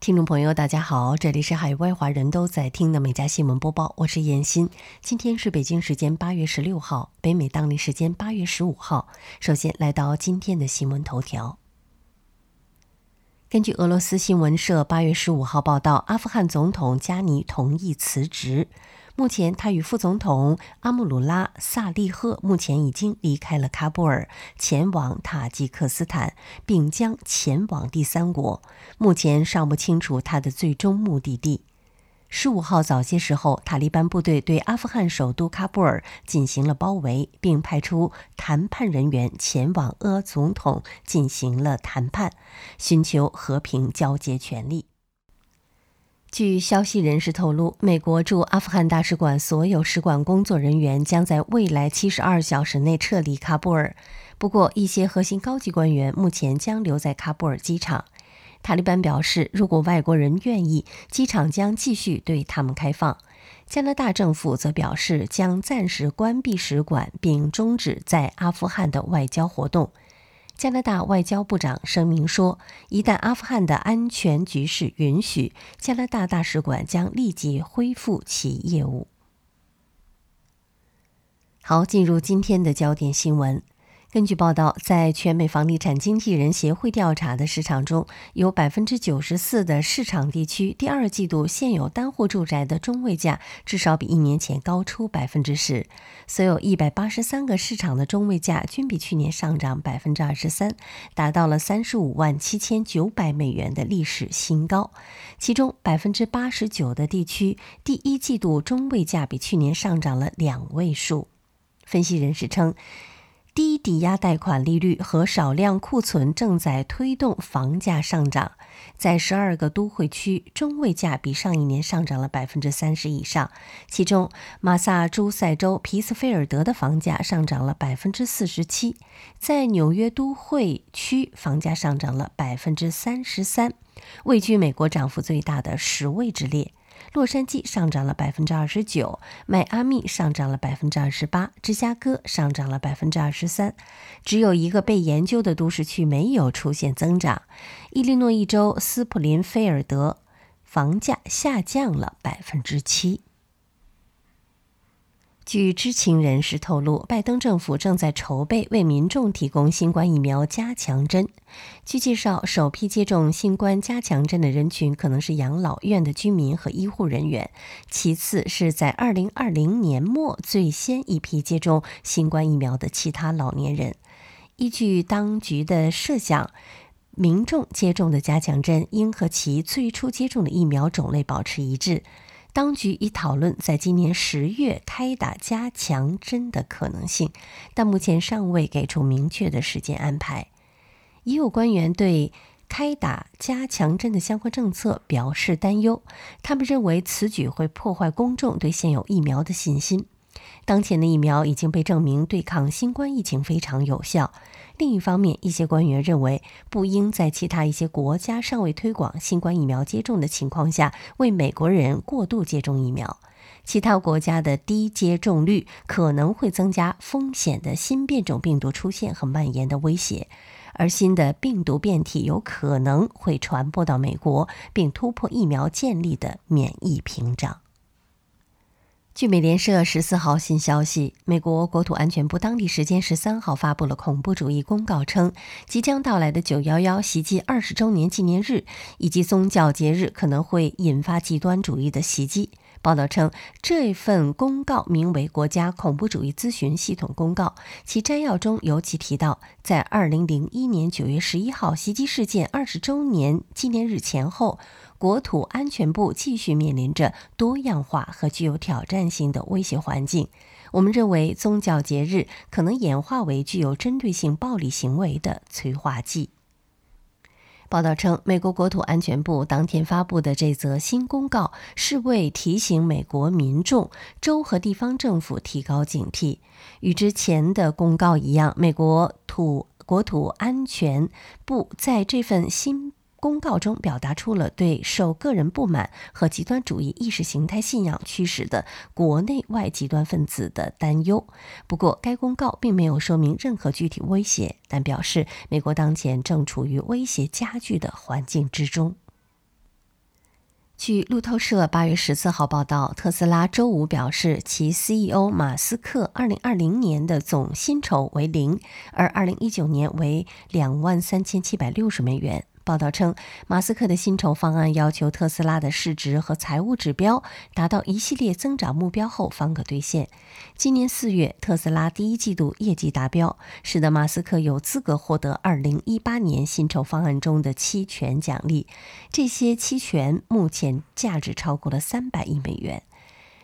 听众朋友，大家好，这里是海外华人都在听的美家新闻播报，我是闫欣。今天是北京时间八月十六号，北美当地时间八月十五号。首先来到今天的新闻头条。根据俄罗斯新闻社八月十五号报道，阿富汗总统加尼同意辞职。目前，他与副总统阿穆鲁拉·萨利赫目前已经离开了喀布尔，前往塔吉克斯坦，并将前往第三国。目前尚不清楚他的最终目的地。十五号早些时候，塔利班部队对阿富汗首都喀布尔进行了包围，并派出谈判人员前往俄总统进行了谈判，寻求和平交接权力。据消息人士透露，美国驻阿富汗大使馆所有使馆工作人员将在未来七十二小时内撤离喀布尔。不过，一些核心高级官员目前将留在喀布尔机场。塔利班表示，如果外国人愿意，机场将继续对他们开放。加拿大政府则表示，将暂时关闭使馆，并终止在阿富汗的外交活动。加拿大外交部长声明说，一旦阿富汗的安全局势允许，加拿大大使馆将立即恢复其业务。好，进入今天的焦点新闻。根据报道，在全美房地产经纪人协会调查的市场中，有百分之九十四的市场地区第二季度现有单户住宅的中位价至少比一年前高出百分之十。所有一百八十三个市场的中位价均比去年上涨百分之二十三，达到了三十五万七千九百美元的历史新高。其中，百分之八十九的地区第一季度中位价比去年上涨了两位数。分析人士称。低抵押贷款利率和少量库存正在推动房价上涨。在十二个都会区，中位价比上一年上涨了百分之三十以上。其中，马萨诸塞州皮斯菲尔德的房价上涨了百分之四十七，在纽约都会区，房价上涨了百分之三十三，位居美国涨幅最大的十位之列。洛杉矶上涨了百分之二十九，迈阿密上涨了百分之二十八，芝加哥上涨了百分之二十三，只有一个被研究的都市区没有出现增长。伊利诺伊州斯普林菲尔德房价下降了百分之七。据知情人士透露，拜登政府正在筹备为民众提供新冠疫苗加强针。据介绍，首批接种新冠加强针的人群可能是养老院的居民和医护人员，其次是在2020年末最先一批接种新冠疫苗的其他老年人。依据当局的设想，民众接种的加强针应和其最初接种的疫苗种类保持一致。当局已讨论在今年十月开打加强针的可能性，但目前尚未给出明确的时间安排。已有官员对开打加强针的相关政策表示担忧，他们认为此举会破坏公众对现有疫苗的信心。当前的疫苗已经被证明对抗新冠疫情非常有效。另一方面，一些官员认为，不应在其他一些国家尚未推广新冠疫苗接种的情况下，为美国人过度接种疫苗。其他国家的低接种率可能会增加风险的新变种病毒出现和蔓延的威胁，而新的病毒变体有可能会传播到美国，并突破疫苗建立的免疫屏障。据美联社十四号新消息，美国国土安全部当地时间十三号发布了恐怖主义公告，称即将到来的九幺幺袭击二十周年纪念日以及宗教节日可能会引发极端主义的袭击。报道称，这份公告名为《国家恐怖主义咨询系统公告》，其摘要中尤其提到，在二零零一年九月十一号袭击事件二十周年纪念日前后。国土安全部继续面临着多样化和具有挑战性的威胁环境。我们认为，宗教节日可能演化为具有针对性暴力行为的催化剂。报道称，美国国土安全部当天发布的这则新公告是为提醒美国民众、州和地方政府提高警惕。与之前的公告一样，美国土国土安全部在这份新。公告中表达出了对受个人不满和极端主义意识形态信仰驱使的国内外极端分子的担忧。不过，该公告并没有说明任何具体威胁，但表示美国当前正处于威胁加剧的环境之中。据路透社八月十四号报道，特斯拉周五表示，其 CEO 马斯克二零二零年的总薪酬为零，而二零一九年为两万三千七百六十美元。报道称，马斯克的薪酬方案要求特斯拉的市值和财务指标达到一系列增长目标后方可兑现。今年四月，特斯拉第一季度业绩达标，使得马斯克有资格获得2018年薪酬方案中的期权奖励。这些期权目前价值超过了300亿美元。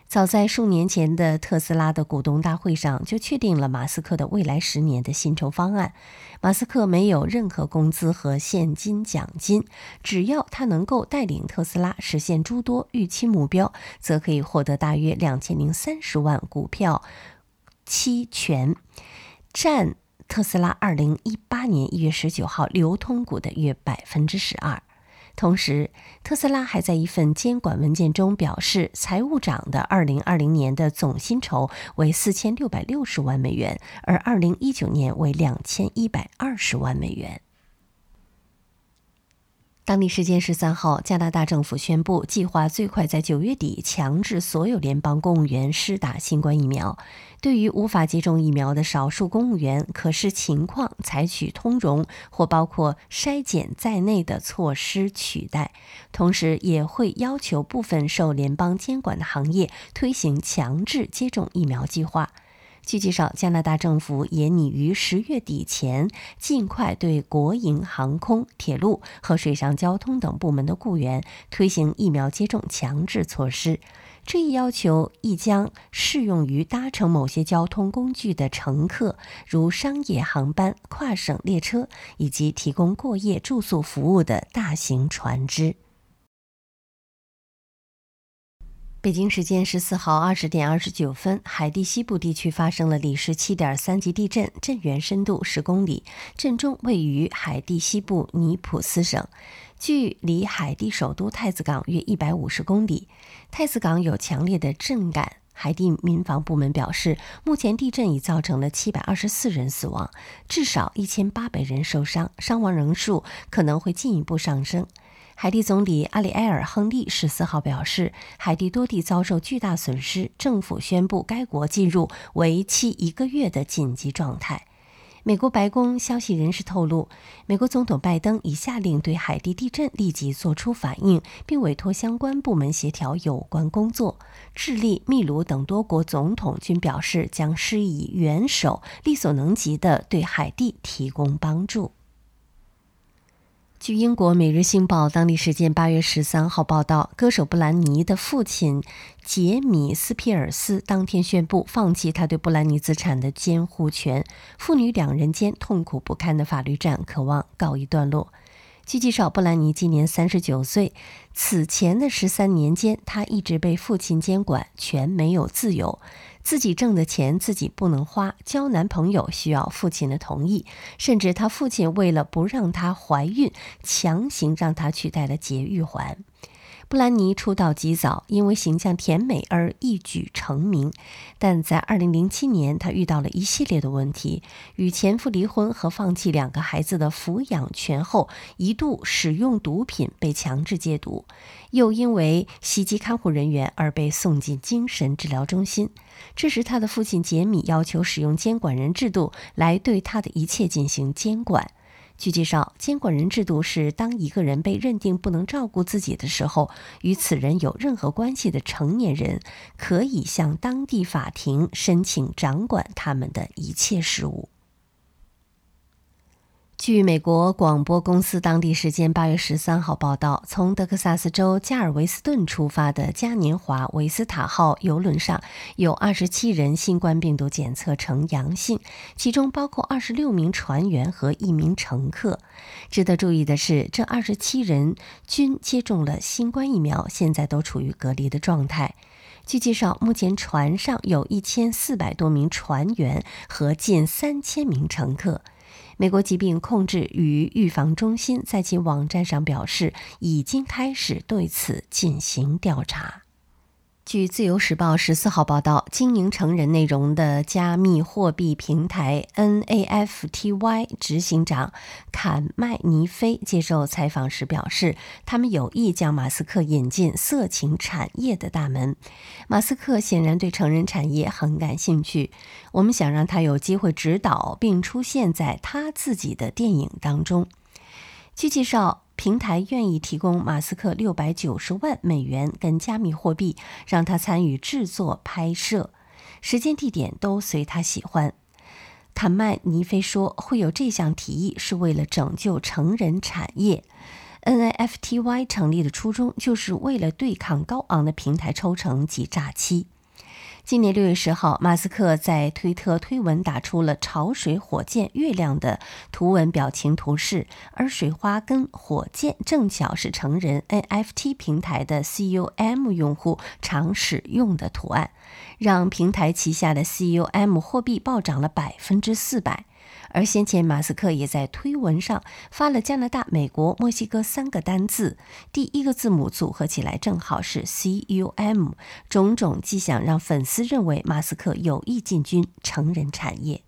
早在数年前的特斯拉的股东大会上，就确定了马斯克的未来十年的薪酬方案。马斯克没有任何工资和现金奖金，只要他能够带领特斯拉实现诸多预期目标，则可以获得大约两千零三十万股票期权，占特斯拉二零一八年一月十九号流通股的约百分之十二。同时，特斯拉还在一份监管文件中表示，财务长的二零二零年的总薪酬为四千六百六十万美元，而二零一九年为两千一百二十万美元。当地时间十三号，加拿大政府宣布，计划最快在九月底强制所有联邦公务员施打新冠疫苗。对于无法接种疫苗的少数公务员，可视情况采取通融或包括筛检在内的措施取代。同时，也会要求部分受联邦监管的行业推行强制接种疫苗计划。据介绍，加拿大政府也拟于十月底前尽快对国营航空、铁路和水上交通等部门的雇员推行疫苗接种强制措施。这一要求亦将适用于搭乘某些交通工具的乘客，如商业航班、跨省列车以及提供过夜住宿服务的大型船只。北京时间十四号二十点二十九分，海地西部地区发生了里氏七点三级地震，震源深度十公里，震中位于海地西部尼普斯省，距离海地首都太子港约一百五十公里。太子港有强烈的震感。海地民防部门表示，目前地震已造成了七百二十四人死亡，至少一千八百人受伤，伤亡人数可能会进一步上升。海地总理阿里埃尔·亨利十四号表示，海地多地遭受巨大损失，政府宣布该国进入为期一个月的紧急状态。美国白宫消息人士透露，美国总统拜登已下令对海地地震立即作出反应，并委托相关部门协调有关工作。智利、秘鲁等多国总统均表示将施以援手，力所能及地对海地提供帮助。据英国《每日星报》当地时间八月十三号报道，歌手布兰妮的父亲杰米斯皮尔斯当天宣布放弃他对布兰妮资产的监护权，父女两人间痛苦不堪的法律战渴望告一段落。据介绍，布兰妮今年三十九岁。此前的十三年间，他一直被父亲监管，全没有自由。自己挣的钱自己不能花，交男朋友需要父亲的同意，甚至她父亲为了不让她怀孕，强行让她取戴了节育环。布兰妮出道极早，因为形象甜美而一举成名。但在2007年，她遇到了一系列的问题：与前夫离婚和放弃两个孩子的抚养权后，一度使用毒品被强制戒毒，又因为袭击看护人员而被送进精神治疗中心。这时，她的父亲杰米要求使用监管人制度来对她的一切进行监管。据介绍，监管人制度是当一个人被认定不能照顾自己的时候，与此人有任何关系的成年人可以向当地法庭申请掌管他们的一切事务。据美国广播公司当地时间八月十三号报道，从德克萨斯州加尔维斯顿出发的嘉年华维斯塔号邮轮上有二十七人新冠病毒检测呈阳性，其中包括二十六名船员和一名乘客。值得注意的是，这二十七人均接种了新冠疫苗，现在都处于隔离的状态。据介绍，目前船上有一千四百多名船员和近三千名乘客。美国疾病控制与预防中心在其网站上表示，已经开始对此进行调查。据《自由时报》十四号报道，经营成人内容的加密货币平台 NAFTY 执行长坎麦尼菲接受采访时表示，他们有意将马斯克引进色情产业的大门。马斯克显然对成人产业很感兴趣，我们想让他有机会指导并出现在他自己的电影当中。据介绍。平台愿意提供马斯克六百九十万美元跟加密货币，让他参与制作、拍摄，时间、地点都随他喜欢。坎麦尼菲说，会有这项提议是为了拯救成人产业。NFTY 成立的初衷就是为了对抗高昂的平台抽成及诈欺。今年六月十号，马斯克在推特推文打出了潮水、火箭、月亮的图文表情图示，而水花跟火箭正巧是成人 NFT 平台的 CUM 用户常使用的图案，让平台旗下的 CUM 货币暴涨了百分之四百。而先前，马斯克也在推文上发了加拿大、美国、墨西哥三个单字，第一个字母组合起来正好是 C U M，种种迹象让粉丝认为马斯克有意进军成人产业。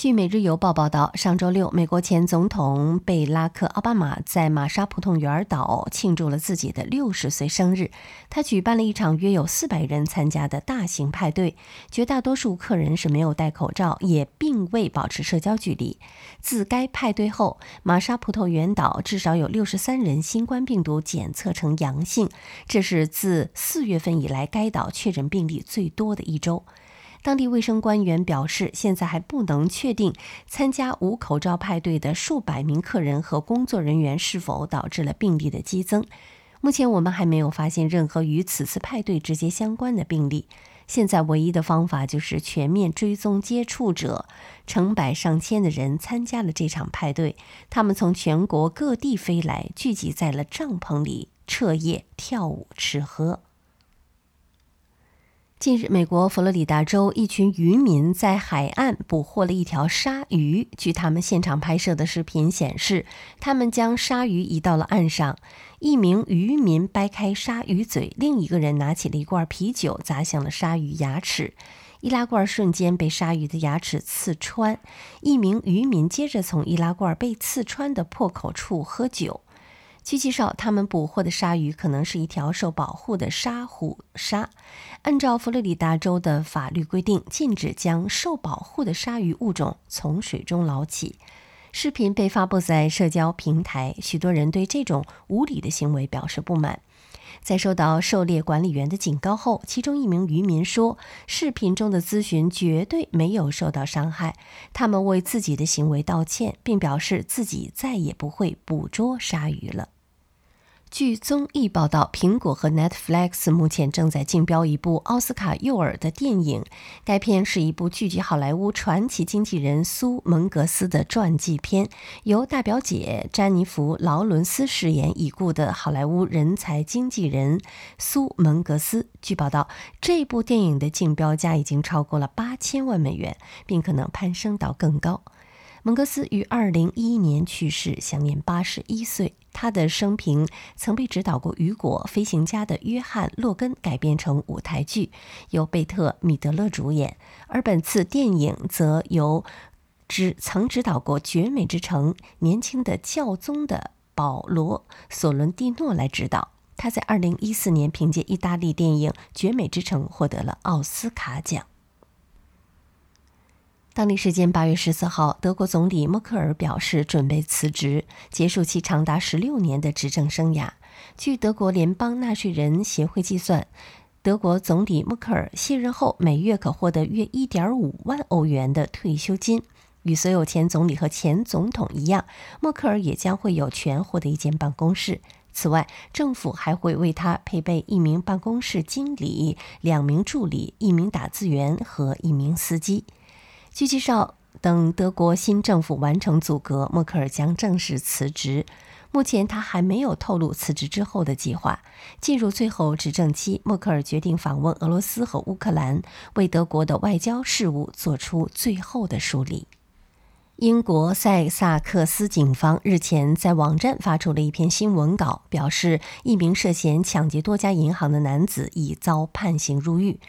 据《每日邮报》报道，上周六，美国前总统贝拉克·奥巴马在马沙普通园岛庆祝了自己的六十岁生日。他举办了一场约有四百人参加的大型派对，绝大多数客人是没有戴口罩，也并未保持社交距离。自该派对后，马沙普通园岛至少有六十三人新冠病毒检测呈阳性，这是自四月份以来该岛确诊病例最多的一周。当地卫生官员表示，现在还不能确定参加无口罩派对的数百名客人和工作人员是否导致了病例的激增。目前我们还没有发现任何与此次派对直接相关的病例。现在唯一的方法就是全面追踪接触者。成百上千的人参加了这场派对，他们从全国各地飞来，聚集在了帐篷里，彻夜跳舞、吃喝。近日，美国佛罗里达州一群渔民在海岸捕获了一条鲨鱼。据他们现场拍摄的视频显示，他们将鲨鱼移到了岸上。一名渔民掰开鲨鱼嘴，另一个人拿起了一罐啤酒砸向了鲨鱼牙齿，易拉罐瞬间被鲨鱼的牙齿刺穿。一名渔民接着从易拉罐被刺穿的破口处喝酒。据介绍，他们捕获的鲨鱼可能是一条受保护的沙虎鲨。按照佛罗里达州的法律规定，禁止将受保护的鲨鱼物种从水中捞起。视频被发布在社交平台，许多人对这种无理的行为表示不满。在受到狩猎管理员的警告后，其中一名渔民说：“视频中的咨询绝对没有受到伤害。他们为自己的行为道歉，并表示自己再也不会捕捉鲨鱼了。”据综艺报道，苹果和 Netflix 目前正在竞标一部奥斯卡诱饵的电影。该片是一部聚集好莱坞传奇经纪人苏蒙格斯的传记片，由大表姐詹妮弗·劳伦斯饰演已故的好莱坞人才经纪人苏蒙格斯。据报道，这部电影的竞标价已经超过了八千万美元，并可能攀升到更高。蒙格斯于二零一一年去世，享年八十一岁。他的生平曾被指导过《雨果》《飞行家》的约翰·洛根改编成舞台剧，由贝特·米德勒主演；而本次电影则由指曾指导过《绝美之城》年轻的教宗的保罗·索伦蒂诺来指导。他在二零一四年凭借意大利电影《绝美之城》获得了奥斯卡奖。当地时间八月十四号，德国总理默克尔表示准备辞职，结束其长达十六年的执政生涯。据德国联邦纳税人协会计算，德国总理默克尔卸任后每月可获得约一点五万欧元的退休金。与所有前总理和前总统一样，默克尔也将会有权获得一间办公室。此外，政府还会为他配备一名办公室经理、两名助理、一名打字员和一名司机。据介绍，等德国新政府完成组阁，默克尔将正式辞职。目前，他还没有透露辞职之后的计划。进入最后执政期，默克尔决定访问俄罗斯和乌克兰，为德国的外交事务做出最后的梳理。英国塞萨克斯警方日前在网站发出了一篇新闻稿，表示一名涉嫌抢劫多家银行的男子已遭判刑入狱。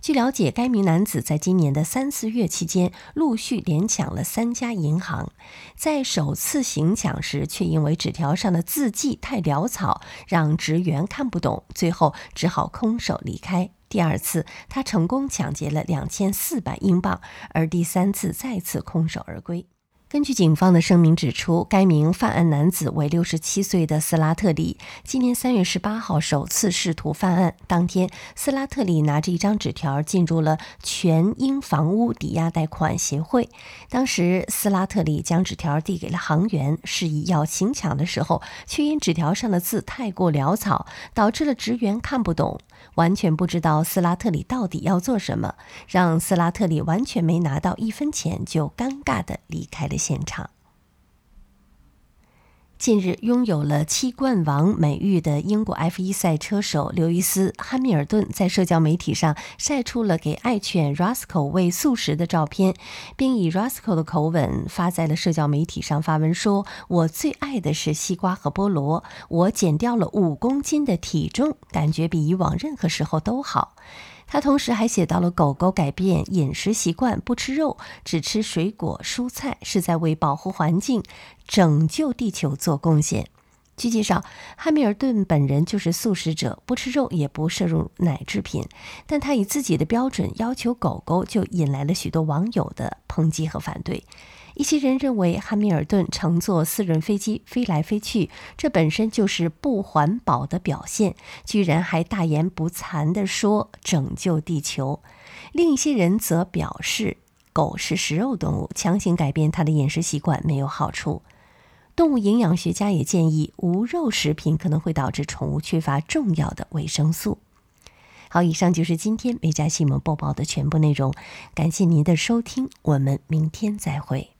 据了解，该名男子在今年的三四月期间陆续连抢了三家银行，在首次行抢时，却因为纸条上的字迹太潦草，让职员看不懂，最后只好空手离开。第二次，他成功抢劫了两千四百英镑，而第三次再次空手而归。根据警方的声明指出，该名犯案男子为六十七岁的斯拉特里。今年三月十八号首次试图犯案，当天斯拉特里拿着一张纸条进入了全英房屋抵押贷款协会。当时斯拉特里将纸条递给了行员，示意要行抢的时候，却因纸条上的字太过潦草，导致了职员看不懂，完全不知道斯拉特里到底要做什么，让斯拉特里完全没拿到一分钱就尴尬的离开了。现场。近日，拥有了七冠王美誉的英国 F1 赛车手刘易斯·汉密尔顿在社交媒体上晒出了给爱犬 Roscoe 喂素食的照片，并以 Roscoe 的口吻发在了社交媒体上，发文说：“我最爱的是西瓜和菠萝，我减掉了五公斤的体重，感觉比以往任何时候都好。”他同时还写到了狗狗改变饮食习惯，不吃肉，只吃水果蔬菜，是在为保护环境、拯救地球做贡献。据介绍，汉密尔顿本人就是素食者，不吃肉，也不摄入奶制品，但他以自己的标准要求狗狗，就引来了许多网友的抨击和反对。一些人认为，汉密尔顿乘坐私人飞机飞来飞去，这本身就是不环保的表现，居然还大言不惭地说拯救地球。另一些人则表示，狗是食肉动物，强行改变它的饮食习惯没有好处。动物营养学家也建议，无肉食品可能会导致宠物缺乏重要的维生素。好，以上就是今天美家新闻播报的全部内容，感谢您的收听，我们明天再会。